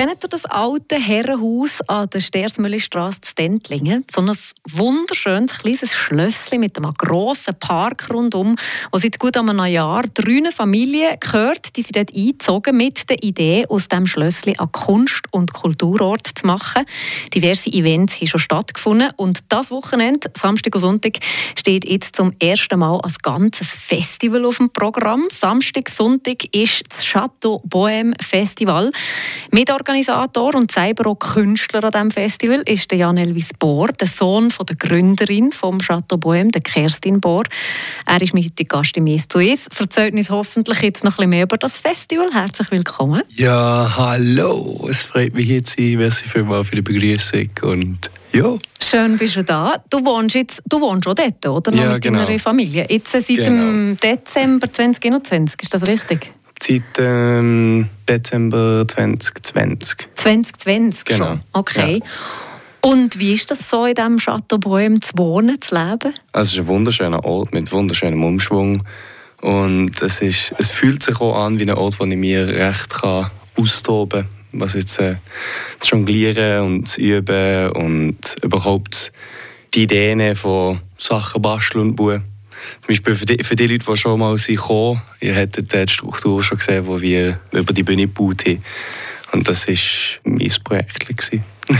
Kennt ihr das alte Herrenhaus an der Stersmüllistraße zu Dentlingen? So ein wunderschönes kleines Schlösschen mit einem grossen Park rundum, wo seit gut einem Jahr drei Familien gehört, die sind dort eingezogen mit der Idee, aus diesem Schlösschen einen Kunst- und Kulturort zu machen. Diverse Events haben schon stattgefunden und das Wochenende, Samstag und Sonntag, steht jetzt zum ersten Mal ein ganzes Festival auf dem Programm. Samstag, Sonntag ist das Chateau Bohème Festival. Mit Mitorganisator und selber auch Künstler an diesem Festival ist der Jan Elvis Bohr, der Sohn von der Gründerin vom Chateau Bohem, der Kerstin Bohr. Er ist mein heutiger Gast im «Es zu Es». Erzählt uns hoffentlich jetzt noch ein bisschen mehr über das Festival. Herzlich willkommen. Ja, hallo. Es freut mich hier zu sein. Merci vielmals für die Begrüßung und ja. Schön bist du da. Du wohnst jetzt, du wohnst schon dort, oder? Noch ja, mit genau. deiner Familie. Jetzt seit genau. dem Dezember 2021, ist das richtig? Seit ähm, Dezember 2020. 2020 genau. Okay. Ja. Und wie ist das so, in diesem Chateau Bohem zu wohnen, zu leben? Also es ist ein wunderschöner Ort mit wunderschönem Umschwung. Und es, ist, es fühlt sich auch an wie ein Ort, wo ich mir recht kann austoben kann. Was jetzt äh, zu jonglieren und zu üben und überhaupt die Ideen von Sachen basteln und bauen. Zum Beispiel für die, für die Leute, die schon mal gekommen sind, ihr hättet die Struktur schon gesehen, die wir über die Bühne gebaut haben. Und das war mein Projekt.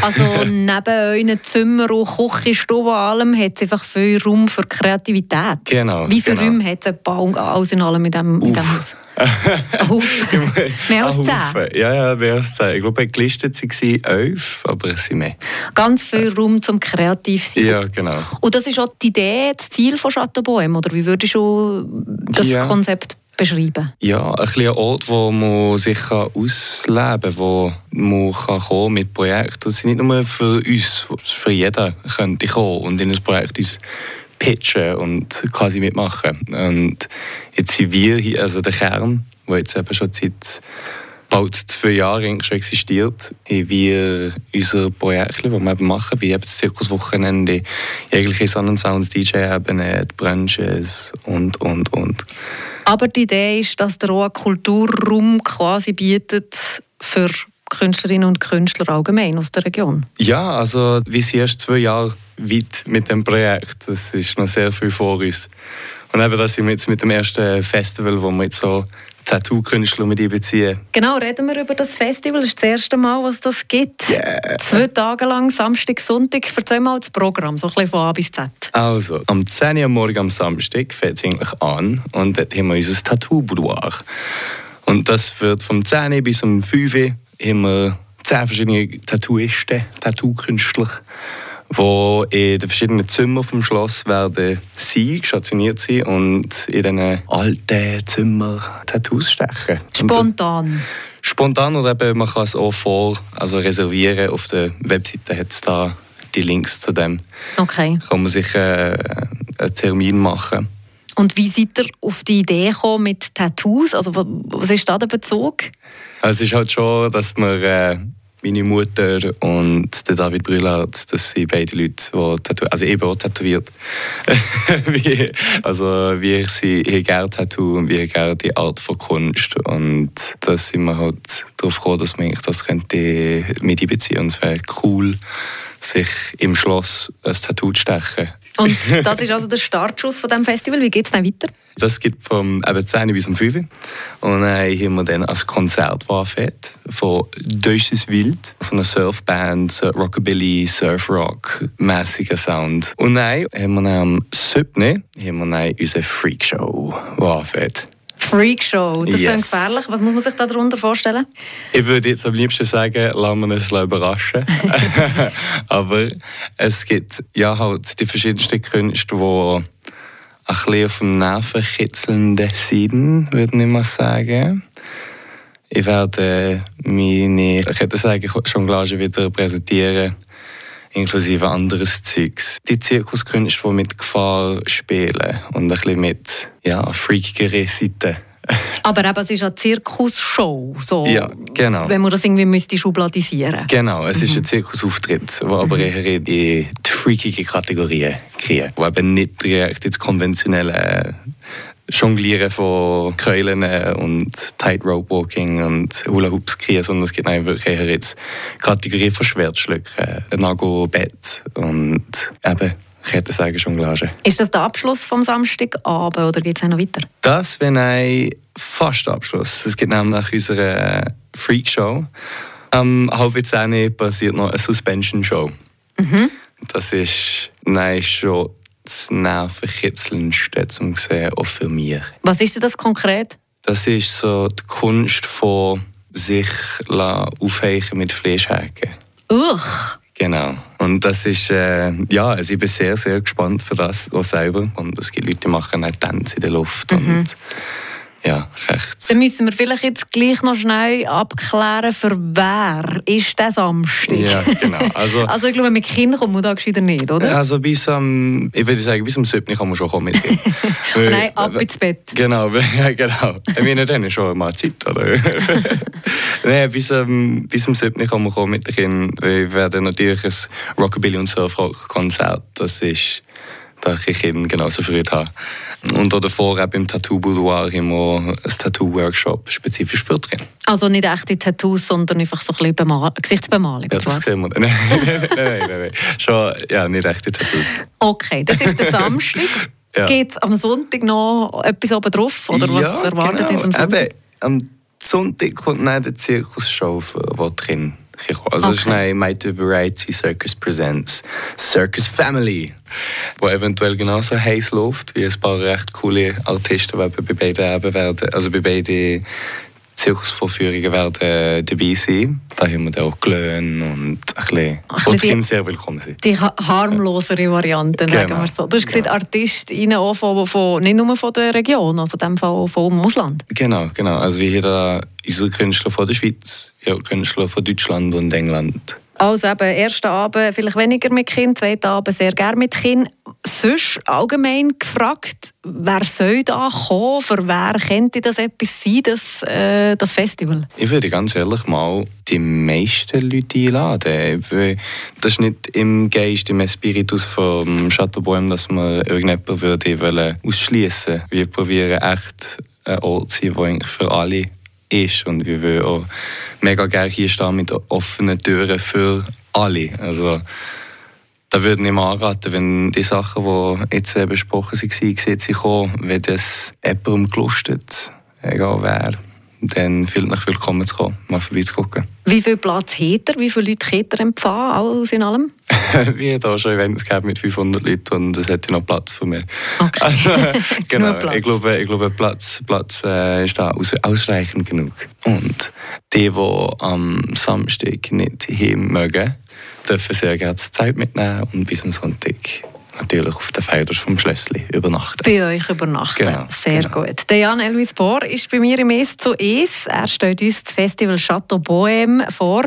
Also neben euren Zimmer und Küchenstube und allem hat es einfach viel Raum für Kreativität. Genau. Wie viele genau. Räume hat es alles in allem in diesem, in diesem Haus? mehr als zehn? Ja, ja, mehr als zehn. Ich glaube, gelistet waren elf, aber es sind mehr. Ganz viel Raum zum kreativ sein. Ja, genau. Und das ist auch die Idee, das Ziel von Chateaubohem, oder wie würdest du das ja. Konzept beschreiben? Ja, ein kleiner Ort, wo man sich ausleben kann, wo man kann kommen mit Projekten. Das ist nicht nur für uns, für jeden könnte kommen und in ein Projekt uns pitchen und quasi mitmachen. Und jetzt sind wir hier, also der Kern, der jetzt eben schon seit bald zwei Jahren schon existiert, haben wir unser Projekt, das wir eben machen, wie eben das Zirkuswochenende, jegliche Sonnensounds, DJ-Ebene, die Brunches und, und, und. Aber die Idee ist, dass der auch einen Kulturraum quasi bietet für Künstlerinnen und Künstler allgemein aus der Region. Ja, also wir sind erst zwei Jahre weit mit dem Projekt. Das ist noch sehr viel vor uns. Und eben das sind wir jetzt mit dem ersten Festival, wo wir jetzt so Tattoo-Künstler mit einbeziehen. Genau, reden wir über das Festival. Das ist das erste Mal, was das gibt. Yeah. Zwei Tage lang, Samstag, Sonntag. Erzähl mal das Programm, so ein bisschen von A bis Z. Also, am 10 Uhr morgen am Samstag fängt es eigentlich an und dort haben wir unser Tattoo-Boudoir. Und das wird vom 10 Uhr bis um 5 Uhr haben wir 10 verschiedene Tattooisten, Tattoo-Künstler wo in den verschiedenen Zimmern vom Schloss werden sie stationiert sein und in diesen alten Zimmern Tattoos stechen. Spontan? Spontan oder eben man kann es auch vor, also reservieren. Auf der Webseite hat es da die Links zu dem. Okay. Kann man sich äh, einen Termin machen. Und wie seid ihr auf die Idee gekommen mit Tattoos? Also was ist da der Bezug? Also es ist halt schon, dass man äh, meine Mutter und der David Brüllard, das sind beide Leute, die tätowiert, also eben auch tätowiert. wie, also wir sind ich gerne Tattoo und wir gerne die Art von Kunst und da sind wir halt darauf gekommen, dass man das könnte mit einbeziehen und es wäre cool, sich im Schloss ein Tattoo zu stechen. Und das ist also der Startschuss von dem Festival. Wie geht es dann weiter? Das gibt vom eben 10 bis um 5 Uhr. Und dann haben wir dann als Konzert fett von Deutsches Wild, so eine Surfband, Rockabilly, Surfrock, mäßiger Sound. Und dann haben wir dann am 7. haben wir dann unsere Freakshow fett. Freakshow, das yes. ist gefährlich. Was muss man sich darunter vorstellen? Ich würde jetzt am liebsten sagen, lassen wir uns überraschen. Aber es gibt ja halt die verschiedensten Künste, die ein bisschen auf dem nervenkitzelnden sind, würde ich mal sagen. Ich werde meine, ich hätte sagen, Jonglage wieder präsentieren, inklusive anderes Zeugs. Die Zirkuskünste, die mit Gefahr spielen und ein bisschen mit ja, freakigeren Seiten Aber eben, es ist eine Zirkusshow, so, Ja, genau. wenn man das irgendwie müsste schubladisieren Genau, es Mhm. ist ein Zirkusauftritt, der aber eher in die freakige Kategorien kriegt. Wo eben nicht direkt ins konventionelle Jonglieren von Keulen und Tightrope Walking und Hula Hoops kriegen, sondern es gibt einfach eher jetzt Kategorien von Schwertschlücken, Nago, Bett und eben, ich hätte sagen, Jonglage. Ist das der Abschluss vom Samstagabend oder geht es noch weiter? Das wäre ein fast Abschluss. Es gibt nämlich unsere Freakshow. Am halb zehn passiert noch eine Suspension Show. Das ist nein, schon das Nervenkitzelndste zum sehen, auch für mich. Was ist denn das konkret? Das ist so die Kunst von sich aufheichen mit Fleischhaken. Uch! Genau. Und das ist, äh, ja, also ich bin sehr, sehr gespannt für das auch selber. Und es gibt Leute, die machen auch Tänze in der Luft. Und ja, recht. Dann müssen wir vielleicht jetzt gleich noch schnell abklären, für wer ist der Samstag? Ja, genau. Also, Also ich glaube, mit Kindern kommt man da gescheiter nicht, oder? also bis am, ich würde sagen, bis am 7. kann man schon kommen mit Nein, ab ins Bett. Genau, ja, genau. Ich meine, dann schon mal Zeit, oder? Nein, bis, ähm, bis am 7. kann man kommen mit den Kindern. Wir werden natürlich ein Rockabilly- und Surfrock-Konzert. Das ist, da ich Kinder genauso Freude habe. Und auch davor, eben im Tattoo-Boudoir, haben wir ein Tattoo-Workshop spezifisch für Kinder. Also nicht echte Tattoos, sondern einfach so ein bisschen Bemal Gesichtsbemalung. Ja, das sehen wir. Nein, nein, nein, nein. Schon, ja, nicht echte Tattoos. Okay, das ist der Samstag. Ja. Geht es am Sonntag noch etwas oben drauf? Oder was ja, erwartet genau. am Sonntag? Eben, am Sonntag kommt dann die Zirkusshow, für die Okay. eine Mighty Variety Circus Presents. Circus Family, wo eventuell genauso heiß läuft, wie ein paar recht coole Artisten, die bei beiden eben werden, also bei beiden Zirkusvorführungen werden äh, dabei sein. Da haben wir dann auch Glöhn und ein bisschen, Ach, wo die Kinder sehr willkommen sind. Die ha- harmlosere Variante, sagen Genau. wir so. Du hast gesagt, Genau. Artistinnen auch von, von, nicht nur von der Region, also in dem Fall vom Ausland. Genau, genau. Also hier da unsere Künstler von der Schweiz, ja, Künstler von Deutschland und England. Also eben, ersten Abend vielleicht weniger mit Kind, zweiten Abend sehr gerne mit Kind. Sonst allgemein gefragt, wer soll da kommen? Für wer könnte das etwas sein, das, äh, das Festival? Ich würde ganz ehrlich mal die meisten Leute einladen. Das ist nicht im Geist, im Spiritus vom Chateauboim, dass man irgendjemanden würde ausschließen. Wir probieren echt ein Ort zu sein, der für alle ist. Und wir wollen auch mega gerne hier stehen mit offenen Türen für alle. Also, da würde ich mal anraten, wenn die Sachen, die jetzt äh, besprochen waren, gesetzt kommen, wenn das jemandem gelustet, egal wer, dann fühlt euch willkommen zu kommen, mal vorbeizugucken. Wie viel Platz hat er? Wie viele Leute hat er empfangen? Alles in allem? Wir haben hier schon Events gehabt mit 500 Leuten und es hätte noch Platz für mich. Okay. genau, Genug Platz. ich glaube, ich glaube Platz, Platz äh, ist da aus, ausreichend genug. Und die, die am Samstag nicht hin mögen, dürfen sehr gerne Zeit mitnehmen und bis am Sonntag natürlich auf den Feldern vom Schlössli übernachten. Bei euch übernachten. Genau, Sehr genau. gut. Der Jan Elvis Bohr ist bei mir im «Es zu Es». Er stellt uns das Festival Chateau Bohème vor,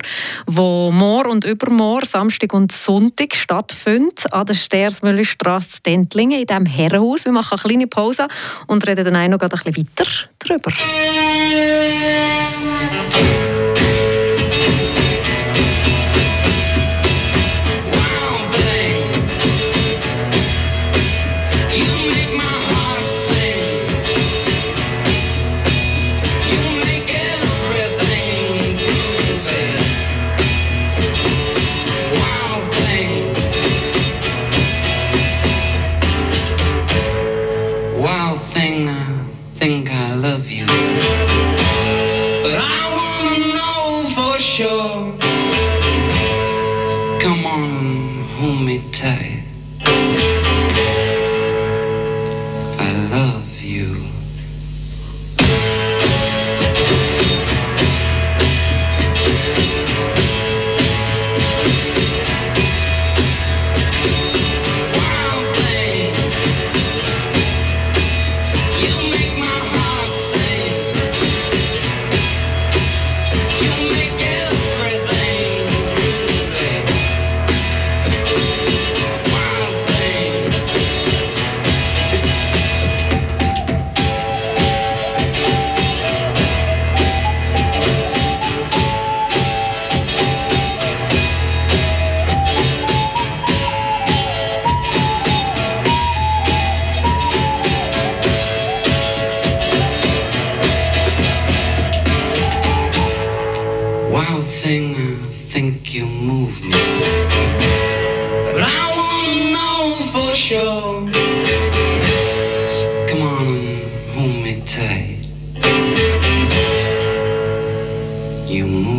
wo morgen und übermorgen, Samstag und Sonntag stattfindet an der Stersmüllerstraße Dentlingen in diesem Herrenhaus. Wir machen eine kleine Pause und reden dann auch noch ein bisschen weiter darüber. Wild thing, I think you move me. But I wanna know for sure. So come on and hold me tight. You move.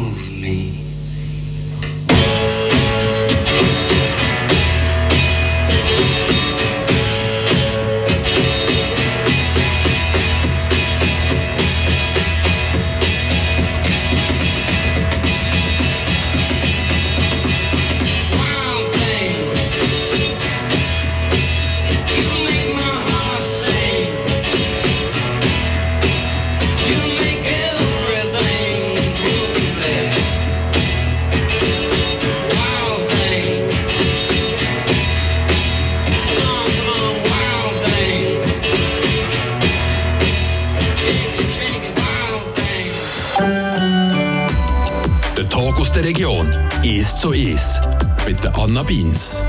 Anna Beins.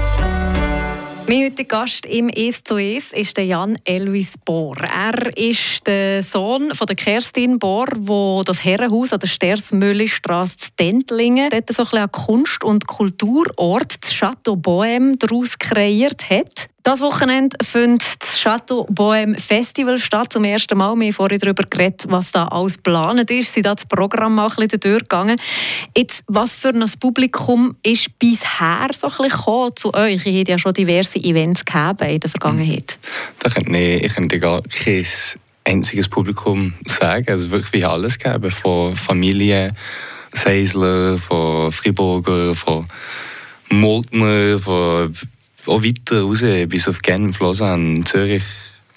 Mein heutiger Gast im «Es zu Es» ist Jan Elvis Bohr. Er ist der Sohn von der Kerstin Bohr, wo das Herrenhaus an der Stersmüllistrasse zu Dentlingen dort so ein Kunst- und Kulturort, das Chateau Bohème, daraus kreiert hat. Das Wochenende findet das Chateau Bohème Festival statt. Zum ersten Mal. Wir haben vorhin darüber geredet, was da alles geplant ist. Sie das Programm mal ein bisschen durchgegangen. Jetzt, was für ein Publikum ist bisher so ein bisschen zu euch? Ihr habt ja schon diverse Events gehabt in der Vergangenheit. Da könnte ich, ich könnte gar kein einziges Publikum sagen. Also wirklich wie alles geben. Von Familie, Seisler, von Friburger, von Moltner, von auch weiter raus, bis auf Genf, Lausanne, Zürich.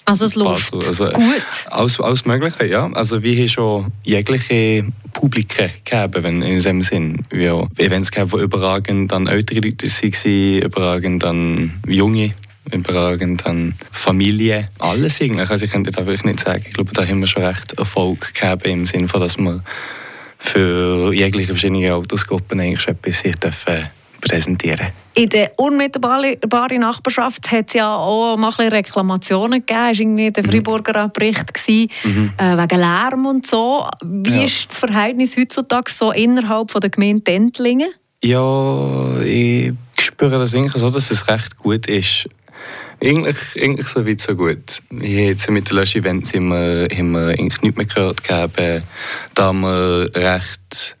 Also es läuft. Also, gut. Alles, alles Mögliche, ja. Also wir haben schon jegliche Publiken gegeben, wenn, in diesem Sinn. Wir haben Events gehabt, wo überragend dann ältere Leute waren, überragend dann junge, überragend dann Familie. Alles eigentlich. Also ich könnte da wirklich nicht sagen. Ich glaube, da haben wir schon recht Erfolg gehabt im Sinne von, dass wir für jegliche verschiedene Altersgruppen eigentlich schon etwas hier dürfen präsentieren In der unmittelbaren Nachbarschaft hat es ja auch mal ein Reklamationen gegeben. Es war irgendwie der Freiburger Bericht gewesen, äh, wegen Lärm und so. Wie Ja. ist das Verhältnis heutzutage so innerhalb von der Gemeinde Dentlingen? Ja, ich spüre das eigentlich so, dass es recht gut ist. Eigentlich, eigentlich so weit so gut. Jetzt mit den Lösch-Events haben wir, haben wir eigentlich nichts mehr gehört gehabt, da haben wir recht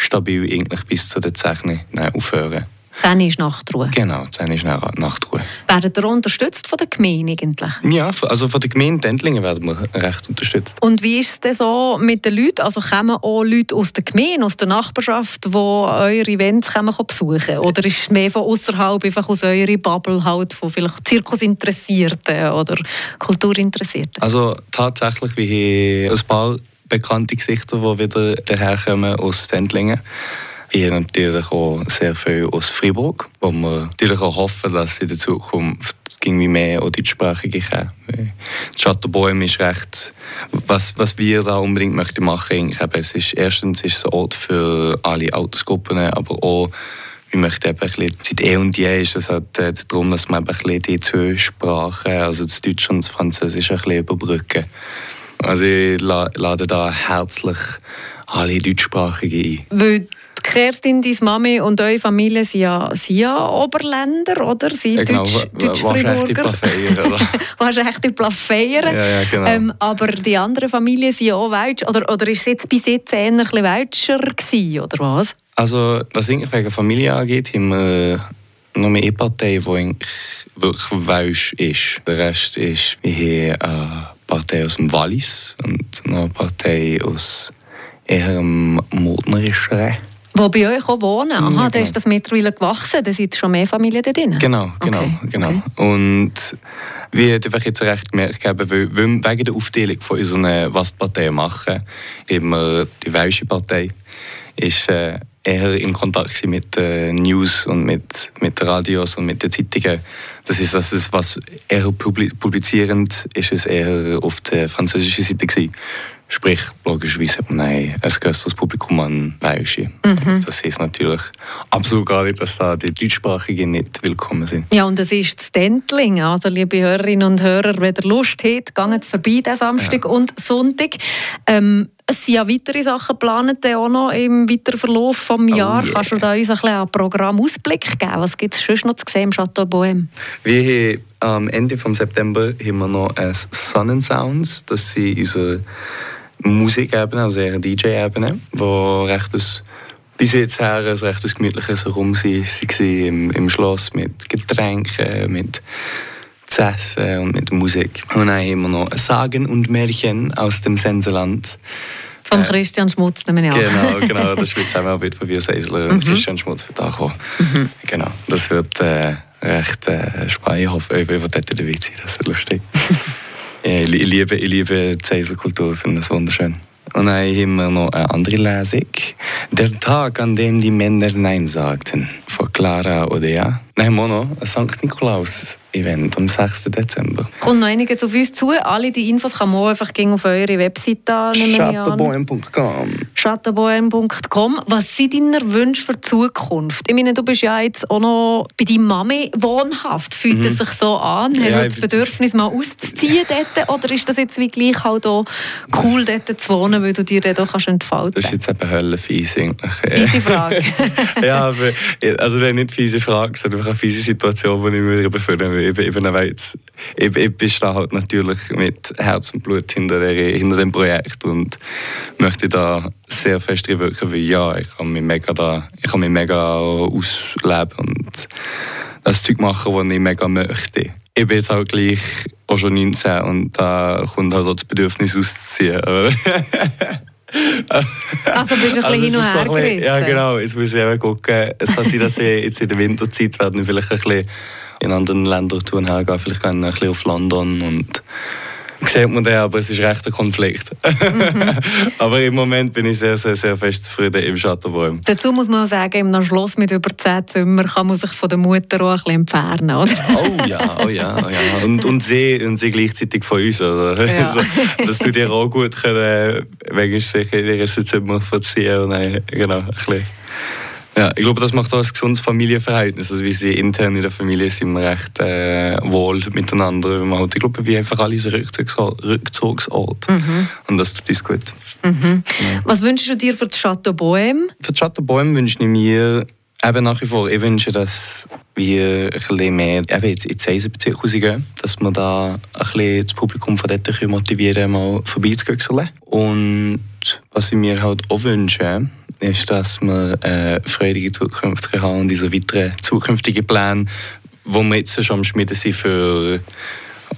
stabil eigentlich bis zu der 10 Nein, aufhören. 10 ist Nachtruhe. Genau, 10 ist nach Nachtruhe. Werden ihr unterstützt von der Gemeinde eigentlich? Ja, also von der Gemeinde Dendlingen werden wir recht unterstützt. Und wie ist es denn so mit den Leuten? Also kommen auch Leute aus der Gemeinde, aus der Nachbarschaft, die eure Events kommen besuchen Oder ist es mehr von außerhalb, einfach aus eurer Bubble halt, von vielleicht Zirkusinteressierten oder Kulturinteressierten? Also tatsächlich, wir haben ein paar bekannte Gesichter, die wieder daherkommen aus Dendlingen. Wir haben natürlich auch sehr viel aus Freiburg, wo wir natürlich auch hoffen, dass in der Zukunft irgendwie mehr auch deutschsprachige kommen. Chateaubohem ist recht, was, was wir da unbedingt möchten machen, eben, es ist erstens ist es ein Ort für alle Altersgruppen, aber auch wir möchten eben ein bisschen, seit eh und je ist es halt äh, darum, dass man eben ein bisschen die zwei Sprachen, also das Deutsch und das Französische, ein bisschen überbrücken. Also ich la- lade da herzlich alle Deutschsprachigen ein. Weil Kerstin, deine Mami und eure Familie sind ja, sind ja Oberländer, oder? Sie Ja, genau, Deutsch, wa- wa- wahrscheinlich die Plafeier? Wahrscheinlich die Plafeier. Ja, ja, genau. ähm, aber die anderen Familien sind ja auch Welsch. Oder, oder ist es jetzt bis jetzt eher ein bisschen Welscher gewesen, oder was? Also, was eigentlich wegen Familie angeht, haben wir noch eine Partei, die eigentlich wirklich Welsch ist. Der Rest ist, wir haben eine Partei aus dem Wallis und noch eine Partei aus eher dem Mordnerischen. Wo bei euch auch wohnen? Aha, Ja, da genau. ist das mittlerweile gewachsen. Da sind schon mehr Familien da drin. Genau, genau, Okay, genau. okay. Und wir haben einfach jetzt recht gemerkt, weil, weil wir wegen der Aufteilung von unseren Was-Parteien machen, wir die Welsche Partei, ist äh, eher in Kontakt mit den News und mit, mit den Radios und mit den Zeitungen. Das ist, das ist was eher publi- publizierend ist es eher auf der französischen Seite gewesen. Sprich, logischerweise hat man ein ein größeres Publikum an Welsche. Das ist natürlich absolut gar nicht, dass da die Deutschsprachigen nicht willkommen sind. Ja, und es ist das Dentling. Also, liebe Hörerinnen und Hörer, wenn ihr Lust habt, geht vorbei diesen Samstag und Sonntag. Ähm, es sind ja weitere Sachen geplant, auch noch im weiteren Verlauf des Oh Jahres. yeah. Kannst du da uns ein bisschen einen Programmausblick geben? Was gibt es sonst noch zu sehen im Chateau Bohème? Wir haben am Ende vom September haben wir noch ein Sonnensounds. Das sind unsere Musikebene, also eher DJ-Ebene, wo recht ein, bis jetzt her ein recht gemütliches Herum war im, im Schloss mit Getränken, mit zu essen und mit Musik. Und dann haben wir noch Sagen und Märchen aus dem Senseland. Von Christian Schmutz, nehmen wir an. Genau, genau. Das wird Zusammenarbeit von Wir Seisler und Christian Schmutz wird ankommen. Genau. Das wird äh, recht äh, spannend. Ich hoffe, werdet dort dabei sein. Das wird lustig. ich, ich liebe, ich liebe die Seisler Kultur. Ich finde das wunderschön. Und dann haben wir noch eine andere Lesung. Der Tag, an dem die Männer Nein sagten. Von Clara Odea. Dann haben wir noch ein St. Nikolaus-Event am 6. Dezember. Kommt noch einiges auf uns zu. Alle die Infos kann man einfach auf eure Webseite annehmen. Schattenboem.com. Was sind deine Wünsche für die Zukunft? Ich meine, du bist ja jetzt auch noch bei deiner Mami wohnhaft. Fühlt es sich so an? Mhm. Ja, Hast du das Bedürfnis, mal auszuziehen dort? Oder ist das jetzt wie gleich halt auch cool, dort zu wohnen, weil du dir dann doch kannst entfalten Das ist kannst? jetzt eben höllenfies eigentlich. Fiese Frage. ja, aber, also nicht fiese Frage, sondern eine fiese Situation, die ich wieder befinde. Ich, bin- ich, ich, ich bin da halt natürlich mit Herz und Blut hinter, der, hinter dem Projekt und möchte da sehr fest wirken, weil ja, ich kann mich mega da, ich kann mich mega ausleben und das Zeug machen, was ich mega möchte. Ich bin jetzt auch gleich auch schon 19 und da kommt halt auch das Bedürfnis auszuziehen. Also bist du ein bisschen hin es und so her ein bisschen-. Ja, genau. Jetzt muss ich eben gucken. Es kann sein, dass ich jetzt in der Winterzeit werden vielleicht ein bisschen in anderen Ländern tun hergehen. Vielleicht gehen wir ein bisschen auf London und sieht man den, aber es ist recht ein Konflikt. Mhm. aber im Moment bin ich sehr, sehr, sehr fest zufrieden im Schattenbäum. Dazu muss man auch sagen, einem Schloss mit über 10 Zimmern kann man sich von der Mutter auch ein bisschen entfernen, oder? Oh ja, oh ja, oh ja. Und, und, sie, und sie gleichzeitig von uns. Oder? Ja. Also, das tut ihr auch gut können, wenn sich in ihr Zimmer verziehen und dann, genau, ein bisschen. Ja, ich glaube, das macht auch ein gesundes Familienverhältnis. Also, wie sie intern in der Familie sind wir recht äh, wohl miteinander. Wir haben, ich glaube, wie einfach alle so Rückzugsort. Rückzugsort. Und das tut uns gut. Was wünschst du dir für das Chateau Bohem? Für die Schattenbäume wünsche ich mir eben nach wie vor, ich wünsche, dass wir ein bisschen mehr eben jetzt in die Seisenbezirke rausgehen, dass wir da ein bisschen das Publikum von dort motivieren mal vorbeizugehen. Und was ich mir halt auch wünsche, ist, dass wir äh, freudige Zukunft haben und diese weiteren zukünftigen Pläne, wo wir jetzt schon am Schmieden sind für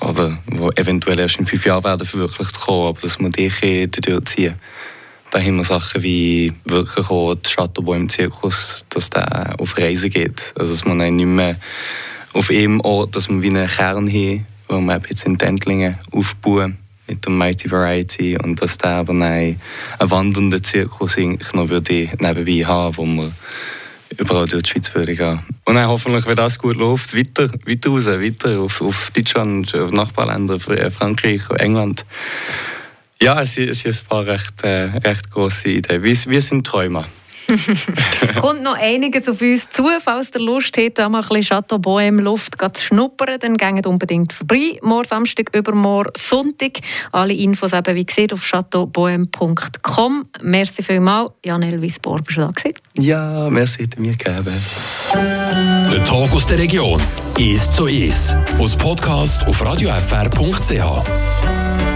oder wo eventuell erst in fünf Jahren werden verwirklicht kommen, aber dass wir die können durchziehen da haben wir Sachen wie wirklich auch die Chateau im Zirkus, dass der auf Reisen geht. Also dass man nicht mehr auf einem Ort, dass man wie einen Kern haben, wo wir jetzt in Tentlingen aufbauen mit der Mighty Variety und dass der aber einen wandernden Zirkus noch würde nebenbei haben, wo wir überall durch die Schweiz würde gehen. Und dann hoffentlich, wenn das gut läuft, weiter, weiter raus, weiter auf, auf Deutschland, auf Nachbarländer, Fr- Frankreich, England. Ja, es es sind ein paar recht, äh, recht grosse Ideen. Wir, wir sind Träumer. Kommt noch einiges auf uns zu. Falls ihr Lust habt, da mal ein bisschen Chateau Bohem Luft zu schnuppern, dann geht unbedingt vorbei. Morgen Samstag, übermorgen Sonntag. Alle Infos eben, wie gesagt, auf chateaubohem.com. Merci vielmals. Jan Elvis Bohr, bist du da gewesen? Ja, merci, hat mir gegeben. Der Talk aus der Region. Ist so ist. Aus Podcast auf radiofr.ch.